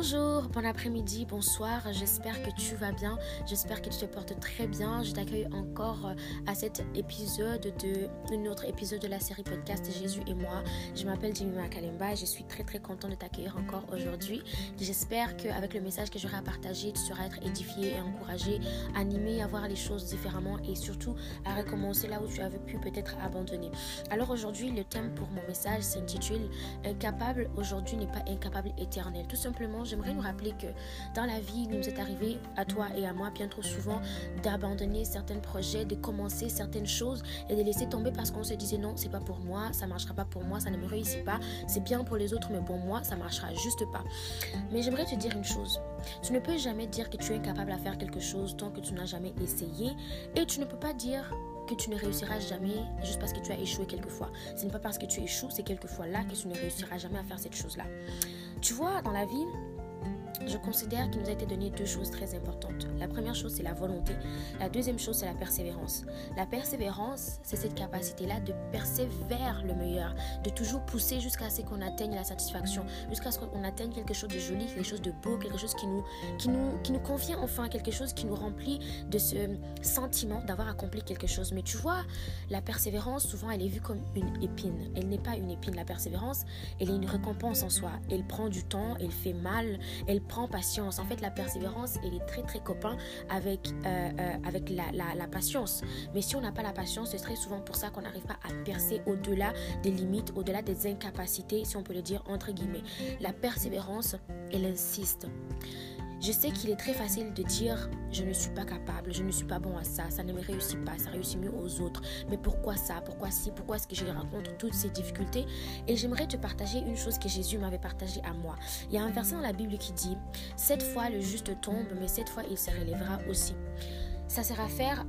Bonjour, bon après-midi, bonsoir, j'espère que tu vas bien, j'espère que tu te portes très bien. Je t'accueille encore euh, à cet épisode de un autre épisode de la série podcast Jésus et moi. Je m'appelle Jimmy Makalemba et je suis très très content de t'accueillir encore aujourd'hui. J'espère qu'avec le message que j'aurai à partager, tu seras être édifié et encouragé, animé à voir les choses différemment et surtout à recommencer là où tu avais pu peut-être abandonner. Alors aujourd'hui, le thème pour mon message s'intitule Incapable aujourd'hui n'est pas incapable éternel. Tout simplement j'aimerais nous rappeler que dans la vie, il nous est arrivé, à toi et à moi, bien trop souvent, d'abandonner certains projets, de commencer certaines choses et de laisser tomber parce qu'on se disait non, c'est pas pour moi, ça marchera pas pour moi, ça ne me réussit pas, c'est bien pour les autres, mais pour moi, ça marchera juste pas. Mais j'aimerais te dire une chose. Tu ne peux jamais dire que tu es incapable à faire quelque chose tant que tu n'as jamais essayé et tu ne peux pas dire que tu ne réussiras jamais juste parce que tu as échoué quelquefois. Ce n'est pas parce que tu échoues, c'est quelquefois là que tu ne réussiras jamais à faire cette chose-là. Tu vois, dans la vie, je considère qu'il nous a été donné deux choses très importantes. La première chose, c'est la volonté. La deuxième chose, c'est la persévérance. La persévérance, c'est cette capacité-là de persévérer le meilleur, de toujours pousser jusqu'à ce qu'on atteigne la satisfaction, jusqu'à ce qu'on atteigne quelque chose de joli, quelque chose de beau, quelque chose qui nous, qui nous, qui nous convient enfin, quelque chose qui nous remplit de ce sentiment d'avoir accompli quelque chose. Mais tu vois, la persévérance, souvent, elle est vue comme une épine. Elle n'est pas une épine. La persévérance, elle est une récompense en soi. Elle prend du temps, elle fait mal, elle patience. En fait, la persévérance, elle est très très copain avec, euh, euh, avec la, la, patience. Mais si on n'a pas la patience, c'est très souvent pour ça qu'on n'arrive pas à percer au-delà des limites, au-delà des incapacités, si on peut le dire entre guillemets. La persévérance, elle insiste. Je sais qu'il est très facile de dire je ne suis pas capable, je ne suis pas bon à ça, ça ne me réussit pas, ça réussit mieux aux autres. Mais pourquoi ça Pourquoi si Pourquoi est-ce que je rencontre toutes ces difficultés? Et j'aimerais te partager une chose que Jésus m'avait partagée à moi. Il y a un verset dans la Bible qui dit Cette fois le juste tombe, mais cette fois il se relèvera aussi ça sert à faire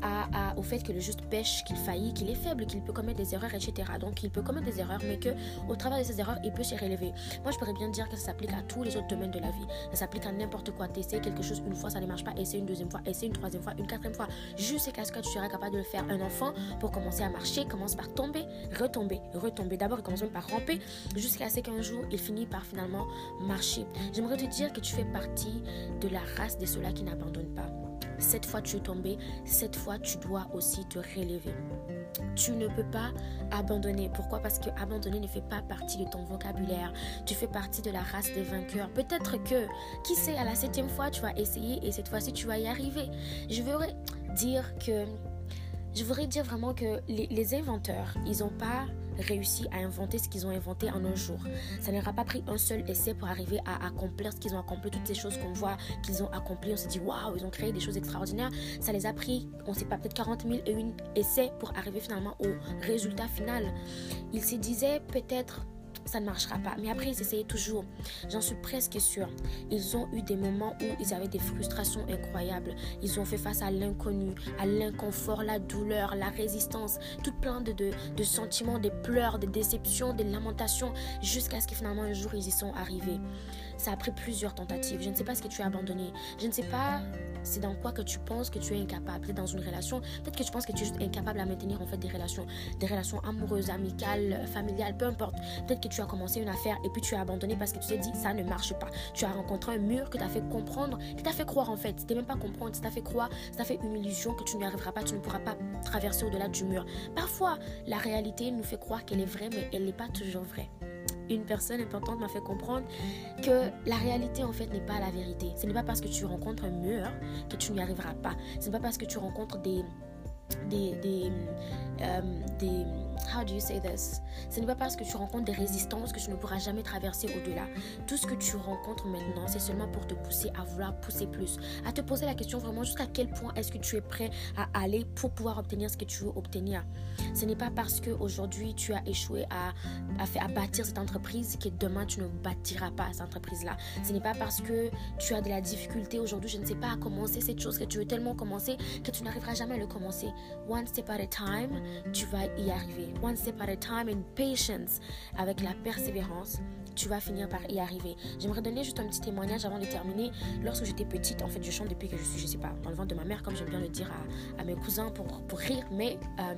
au fait que le juste pêche, qu'il faillit, qu'il est faible, qu'il peut commettre des erreurs, etc. Donc il peut commettre des erreurs, mais que au travers de ces erreurs, il peut se relever. Moi, je pourrais bien dire que ça s'applique à tous les autres domaines de la vie. Ça s'applique à n'importe quoi. T'essayes quelque chose une fois, ça ne marche pas. Essaye une deuxième fois, essaye une troisième fois, une quatrième fois. Jusqu'à ce que tu seras capable de le faire. Un enfant, pour commencer à marcher, commence par tomber, retomber, retomber. D'abord, il commence même par ramper, jusqu'à ce qu'un jour, il finit par finalement marcher. J'aimerais te dire que tu fais partie de la race de ceux-là qui n'abandonnent pas. Cette fois tu es tombé, cette fois tu dois aussi te relever. Tu ne peux pas abandonner. Pourquoi? Parce que abandonner ne fait pas partie de ton vocabulaire. Tu fais partie de la race des vainqueurs. Peut-être que, qui sait, à la septième fois, tu vas essayer et cette fois-ci, tu vas y arriver. Je voudrais dire que, je voudrais dire vraiment que les, inventeurs, ils n'ont pas réussi à inventer ce qu'ils ont inventé en un jour. Ça n'aura pas pris un seul essai pour arriver à accomplir ce qu'ils ont accompli, toutes ces choses qu'on voit qu'ils ont accompli. On se dit, waouh, ils ont créé des choses extraordinaires. Ça les a pris, on ne sait pas, peut-être 40 000 et une essais pour arriver finalement au résultat final. Ils se disaient peut-être ça ne marchera pas. Mais après, ils essayaient toujours. J'en suis presque sûre. Ils ont eu des moments où ils avaient des frustrations incroyables. Ils ont fait face à l'inconnu, à l'inconfort, la douleur, la résistance, tout plein de, de, sentiments, des pleurs, des déceptions, des lamentations, jusqu'à ce que finalement un jour ils y sont arrivés. Ça a pris plusieurs tentatives. Je ne sais pas ce que tu as abandonné. Je ne sais pas c'est dans quoi que tu penses que tu es incapable. Peut-être dans une relation, peut-être que tu penses que tu es incapable à maintenir en fait des relations, des relations amoureuses, amicales, familiales, peu importe. Peut-être que tu as commencé une affaire et puis tu as abandonné parce que tu t'es dit ça ne marche pas. Tu as rencontré un mur que t'a fait comprendre, qui t'a fait croire en fait. C'était même pas comprendre, ça t'a fait croire, ça t'a fait une illusion que tu n'y arriveras pas, tu ne pourras pas traverser au-delà du mur. Parfois, la réalité nous fait croire qu'elle est vraie, mais elle n'est pas toujours vraie une personne importante m'a fait comprendre que la réalité en fait n'est pas la vérité. Ce n'est pas parce que tu rencontres un mur que tu n'y arriveras pas. Ce n'est pas parce que tu rencontres des des, des, euh, des how do you say this? Ce n'est pas parce que tu rencontres des résistances que tu ne pourras jamais traverser au-delà. Tout ce que tu rencontres maintenant, c'est seulement pour te pousser à vouloir pousser plus, à te poser la question vraiment jusqu'à quel point est-ce que tu es prêt à aller pour pouvoir obtenir ce que tu veux obtenir? Ce n'est pas parce que aujourd'hui tu as échoué à, à, à bâtir cette entreprise que demain tu ne bâtiras pas cette entreprise-là. Ce n'est pas parce que tu as de la difficulté aujourd'hui, je ne sais pas à commencer cette chose que tu veux tellement commencer que tu n'arriveras jamais à le commencer. One step at a time, tu vas y arriver. One step at a time and patience, avec la persévérance, tu vas finir par y arriver. J'aimerais donner juste un petit témoignage avant de terminer. Lorsque j'étais petite, en fait, je chante depuis que je suis, je sais pas, dans le ventre de ma mère, comme j'aime bien le dire à, mes cousins pour, pour rire, mais euh,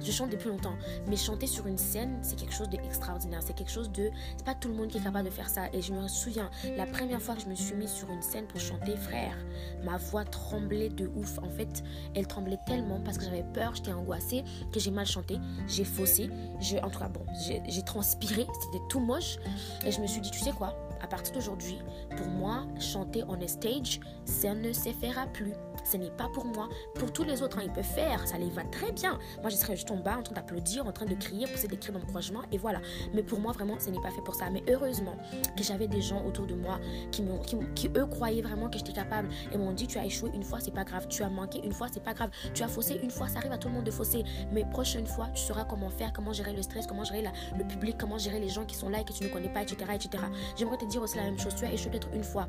je chante depuis longtemps. Mais chanter sur une scène, c'est quelque chose d'extraordinaire. C'est quelque chose de. C'est pas tout le monde qui est capable de faire ça. Et je me souviens, la première fois que je me suis mise sur une scène pour chanter, frère, ma voix tremblait de ouf. En fait, elle tremblait tellement parce que j'avais peur, j'étais angoissée, que j'ai mal chanté, j'ai faussé. Je, en tout cas, bon, j'ai transpiré, c'était tout moche. Et je me suis dit, tu sais quoi, à partir d'aujourd'hui, pour moi, chanter on a stage, ça ne se fera plus. Ce n'est pas pour moi. Pour tous les autres, hein, ils peuvent faire, ça les va très bien. Moi, je serais juste en bas, en train d'applaudir, en train de crier, pousser des cris d'encouragement, et voilà. Mais pour moi, vraiment, ce n'est pas fait pour ça. Mais heureusement que j'avais des gens autour de moi qui, eux, croyaient vraiment que j'étais capable et m'ont dit, tu as échoué une fois, c'est pas grave. Tu as manqué une fois, c'est pas grave. Tu as faussé une fois, ça arrive à tout le monde de fausser. Mais prochaine fois, tu sauras comment faire, comment gérer le stress, comment gérer le public, comment gérer les gens qui sont là et que tu ne connais pas, etc. etc. J'aimerais te dire aussi la même chose. Tu as échoué peut-être une fois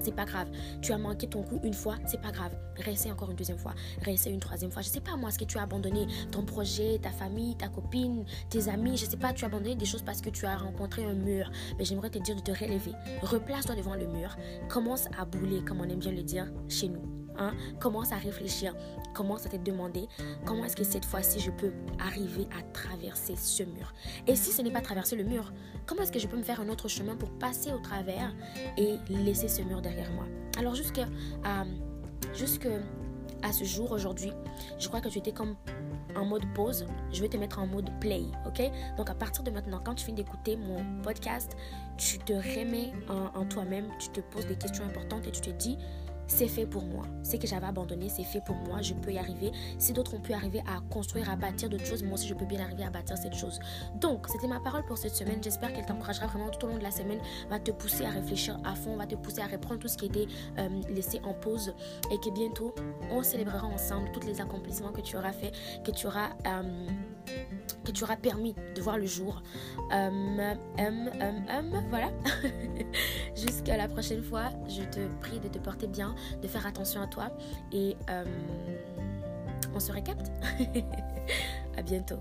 c'est pas grave. Tu as manqué ton coup une fois, c'est pas grave. Réessaye encore une deuxième fois, réessaye une troisième fois. Je sais pas moi, est-ce que tu as abandonné ton projet, ta famille, ta copine, tes amis, je sais pas, tu as abandonné des choses parce que tu as rencontré un mur. Mais j'aimerais te dire de te relever. Replace-toi devant le mur. Commence à bouler, comme on aime bien le dire chez nous. Hein? Commence à réfléchir, commence à te demander comment est-ce que cette fois-ci je peux arriver à traverser ce mur. Et si ce n'est pas traverser le mur, comment est-ce que je peux me faire un autre chemin pour passer au travers et laisser ce mur derrière moi? Alors jusqu'à jusque à ce jour aujourd'hui, je crois que tu étais comme en mode pause, je vais te mettre en mode play, ok? Donc à partir de maintenant, quand tu finis d'écouter mon podcast, tu te remets en toi-même, tu te poses des questions importantes et tu te dis, c'est fait pour moi. Ce que j'avais abandonné, c'est fait pour moi. Je peux y arriver. Si d'autres ont pu arriver à construire, à bâtir d'autres choses, moi aussi je peux bien arriver à bâtir cette chose. Donc, c'était ma parole pour cette semaine. J'espère qu'elle t'encouragera vraiment tout au long de la semaine, va te pousser à réfléchir à fond, va te pousser à reprendre tout ce qui était euh, laissé en pause et que bientôt on célébrera ensemble tous les accomplissements que tu auras fait, que tu auras euh, que tu auras permis de voir le jour. Um, um, um, voilà. Jusqu'à la prochaine fois, je te prie de te porter bien, de faire attention à toi et on se récapte. à bientôt.